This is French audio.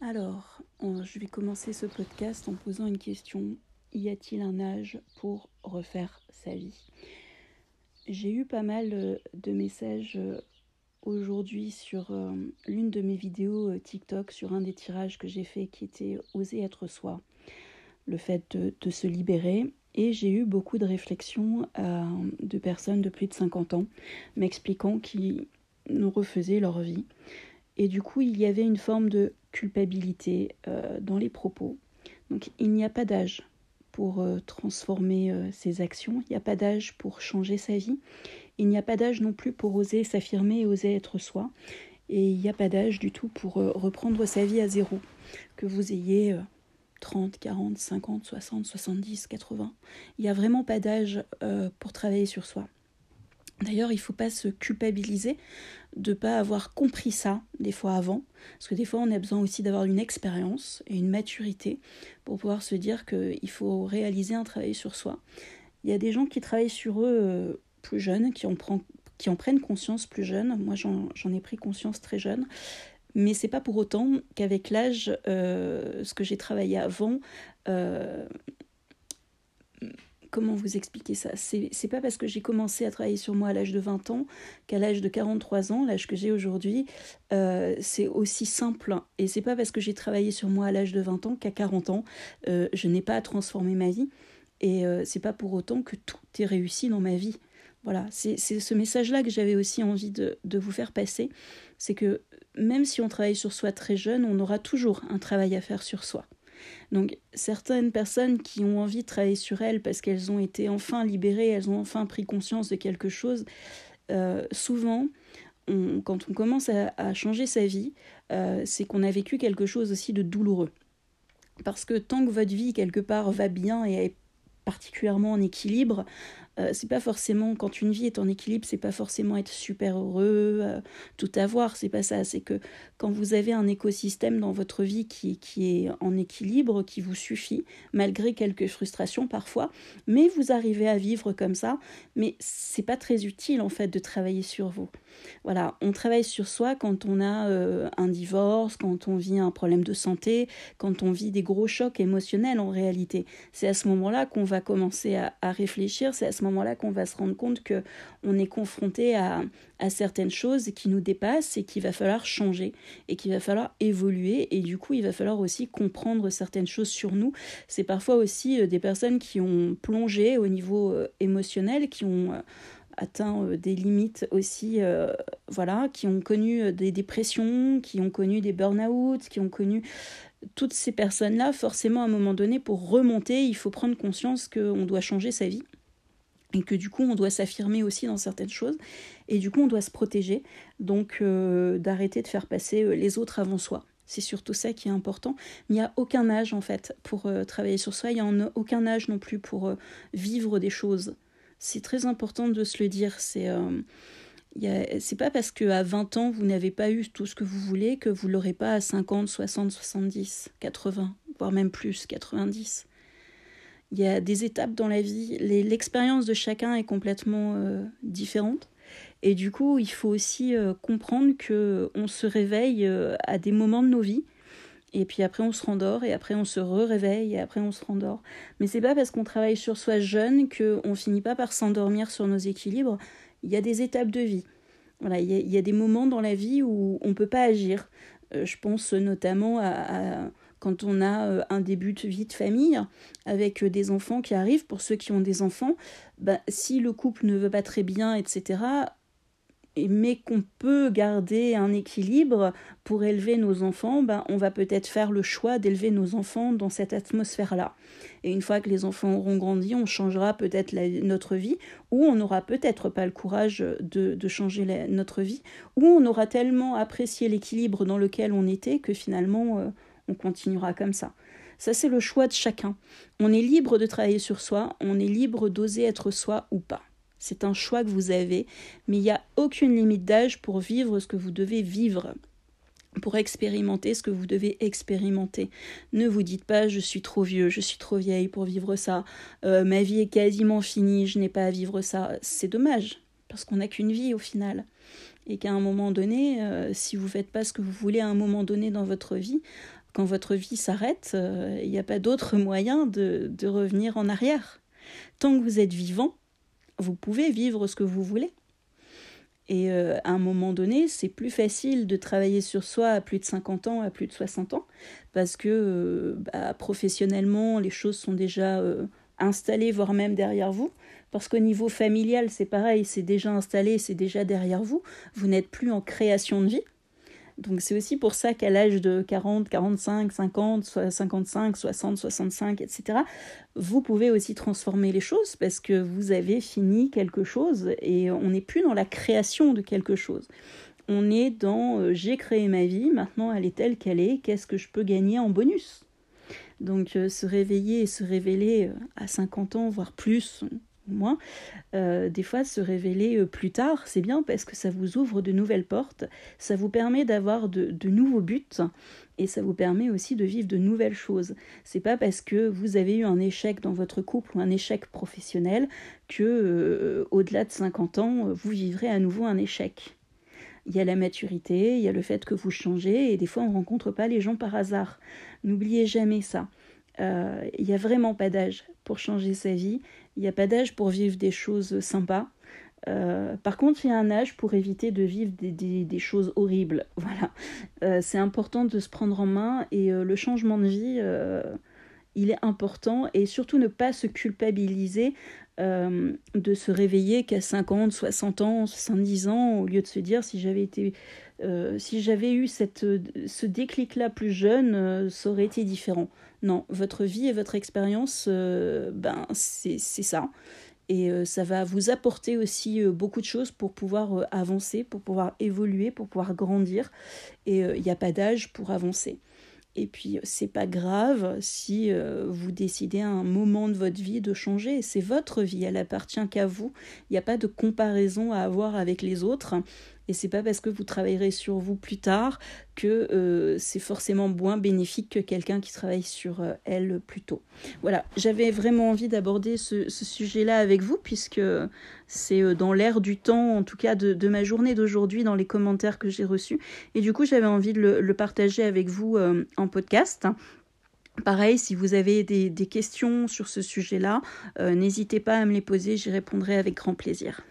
Alors, je vais commencer ce podcast en posant une question. Y a-t-il un âge pour refaire sa vie? J'ai eu pas mal euh, de messages euh, aujourd'hui sur euh, l'une de mes vidéos TikTok, sur un des tirages que j'ai fait qui était Oser être soi, le fait de, se libérer. Et j'ai eu beaucoup de réflexions de personnes de plus de 50 ans m'expliquant qu'ils nous refaisaient leur vie. Et du coup, il y avait une forme de culpabilité euh, dans les propos. Donc il n'y a pas d'âge pour euh, transformer euh, ses actions, il n'y a pas d'âge pour changer sa vie, il n'y a pas d'âge non plus pour oser s'affirmer et oser être soi, et il n'y a pas d'âge du tout pour reprendre sa vie à zéro, que vous ayez 30, 40, 50, 60, 70, 80. Il n'y a vraiment pas d'âge pour travailler sur soi. D'ailleurs, il ne faut pas se culpabiliser de ne pas avoir compris ça des fois avant, parce que des fois on a besoin aussi d'avoir une expérience et une maturité pour pouvoir se dire qu'il faut réaliser un travail sur soi. Il y a des gens qui travaillent sur eux euh, plus jeunes, qui en prennent conscience plus jeunes. Moi j'en ai pris conscience très jeune. Mais c'est pas pour autant qu'avec l'âge, euh, ce que j'ai travaillé avant, euh, comment vous expliquer ça? C'est pas parce que j'ai commencé à travailler sur moi à l'âge de 20 ans qu'à l'âge de 43 ans, l'âge que j'ai aujourd'hui, euh, c'est aussi simple. Et c'est pas parce que j'ai travaillé sur moi à l'âge de 20 ans qu'à 40 ans, je n'ai pas à transformer ma vie. Et euh, c'est pas pour autant que tout est réussi dans ma vie. Voilà, c'est ce message-là que j'avais aussi envie de, de vous faire passer. C'est que même si on travaille sur soi très jeune, on aura toujours un travail à faire sur soi. Donc certaines personnes qui ont envie de travailler sur elles parce qu'elles ont été enfin libérées, elles ont enfin pris conscience de quelque chose, euh, souvent, quand on commence à, changer sa vie, euh, c'est qu'on a vécu quelque chose aussi de douloureux. Parce que tant que votre vie quelque part va bien et est particulièrement en équilibre, euh, c'est pas forcément quand une vie est en équilibre, c'est pas forcément être super heureux, euh, tout avoir, c'est pas ça. C'est que quand vous avez un écosystème dans votre vie qui, qui est en équilibre, qui vous suffit, malgré quelques frustrations parfois, mais vous arrivez à vivre comme ça, mais c'est pas très utile en fait de travailler sur vous. Voilà, on travaille sur soi quand on a euh, un divorce, quand on vit un problème de santé, quand on vit des gros chocs émotionnels en réalité. C'est à ce moment-là qu'on va commencer à, à réfléchir, c'est à ce moment-là qu'on va se rendre compte que on est confronté à, certaines choses qui nous dépassent et qu'il va falloir changer et qu'il va falloir évoluer et du coup il va falloir aussi comprendre certaines choses sur nous. C'est parfois aussi euh, des personnes qui ont plongé au niveau euh, émotionnel, qui ont euh, atteint des limites aussi, voilà, qui ont connu des dépressions, qui ont connu des burn-out, qui ont connu toutes ces personnes-là, forcément à un moment donné, pour remonter, il faut prendre conscience qu'on doit changer sa vie et que du coup on doit s'affirmer aussi dans certaines choses. Et du coup on doit se protéger. Donc euh, d'arrêter de faire passer euh, les autres avant soi. C'est surtout ça qui est important. Il n'y a aucun âge en fait pour euh, travailler sur soi. Il n'y a aucun âge non plus pour vivre des choses. C'est très important de se le dire. C'est c'est pas parce qu'à 20 ans vous n'avez pas eu tout ce que vous voulez que vous l'aurez pas à 50, 60, 70, 80, voire même plus, 90 il y a des étapes dans la vie. L'expérience de chacun est complètement euh, différente. Et du coup, il faut aussi euh, comprendre que on se réveille euh, à des moments de nos vies. Et puis après, on se rendort, et après, on se re-réveille, et après, on se rendort. Mais c'est pas parce qu'on travaille sur soi jeune qu'on finit pas par s'endormir sur nos équilibres. Il y a des étapes de vie. Voilà, il y a, des moments dans la vie où on peut pas agir. je pense notamment à quand on a euh, un début de vie de famille avec euh, des enfants qui arrivent, pour ceux qui ont des enfants, bah, si le couple ne veut pas très bien, etc., mais qu'on peut garder un équilibre pour élever nos enfants, ben, on va peut-être faire le choix d'élever nos enfants dans cette atmosphère-là. Et une fois que les enfants auront grandi, on changera peut-être notre vie, ou on n'aura peut-être pas le courage de, changer notre vie, ou on aura tellement apprécié l'équilibre dans lequel on était que finalement euh, on continuera comme ça. Ça, c'est le choix de chacun. On est libre de travailler sur soi, on est libre d'oser être soi ou pas. C'est un choix que vous avez, mais il n'y a aucune limite d'âge pour vivre ce que vous devez vivre. pour expérimenter ce que vous devez expérimenter. Ne vous dites pas je suis trop vieux, je suis trop vieille pour vivre ça, euh, ma vie est quasiment finie, je n'ai pas à vivre ça. C'est dommage, parce qu'on n'a qu'une vie au final. Et qu'à un moment donné, euh, si vous ne faites pas ce que vous voulez à un moment donné dans votre vie, quand votre vie s'arrête, euh, il n'y a pas d'autre moyen de, revenir en arrière. Tant que vous êtes vivant, vous pouvez vivre ce que vous voulez. Et euh, à un moment donné, c'est plus facile de travailler sur soi à plus de 50 ans, à plus de 60 ans, parce que bah, professionnellement, les choses sont déjà installées, voire même derrière vous. Parce qu'au niveau familial, c'est pareil, c'est déjà installé, c'est déjà derrière vous. Vous n'êtes plus en création de vie. Donc c'est aussi pour ça qu'à l'âge de 40, 45, 50, 55, 60, 65, etc., vous pouvez aussi transformer les choses parce que vous avez fini quelque chose et on n'est plus dans la création de quelque chose. On est dans euh, j'ai créé ma vie, maintenant elle est telle qu'elle est, qu'est-ce que je peux gagner en bonus? Donc euh, se réveiller et se révéler euh, à 50 ans, voire plus, moins, euh, des fois se révéler plus tard, c'est bien parce que ça vous ouvre de nouvelles portes, ça vous permet d'avoir de, nouveaux buts et ça vous permet aussi de vivre de nouvelles choses. C'est pas parce que vous avez eu un échec dans votre couple ou un échec professionnel que au-delà de 50 ans, vous vivrez à nouveau un échec. Il y a la maturité, il y a le fait que vous changez et des fois on ne rencontre pas les gens par hasard. N'oubliez jamais ça. il n'y a vraiment pas d'âge pour changer sa vie. Il n'y a pas d'âge pour vivre des choses sympas. Euh, par contre, il y a un âge pour éviter de vivre des, choses horribles. Voilà. Euh, c'est important de se prendre en main et euh, le changement de vie, il est important et surtout ne pas se culpabiliser de se réveiller qu'à 50, 60 ans, 70 ans, au lieu de se dire si j'avais été. si j'avais eu cette, ce déclic-là plus jeune, ça aurait été différent. Non, votre vie et votre expérience, euh, ben, c'est ça. Et euh, ça va vous apporter aussi euh, beaucoup de choses pour pouvoir avancer, pour pouvoir évoluer, pour pouvoir grandir. Et il n'y a pas d'âge pour avancer. Et puis, c'est pas grave si vous décidez à un moment de votre vie de changer. C'est votre vie, elle appartient qu'à vous. Il n'y a pas de comparaison à avoir avec les autres. Et c'est pas parce que vous travaillerez sur vous plus tard que euh, c'est forcément moins bénéfique que quelqu'un qui travaille sur euh, elle plus tôt. Voilà, j'avais vraiment envie d'aborder ce, sujet-là avec vous puisque c'est euh, dans l'air du temps, en tout cas de, ma journée d'aujourd'hui, dans les commentaires que j'ai reçus. Et du coup, j'avais envie de le, partager avec vous en podcast. Pareil, si vous avez des questions sur ce sujet-là, n'hésitez pas à me les poser, j'y répondrai avec grand plaisir.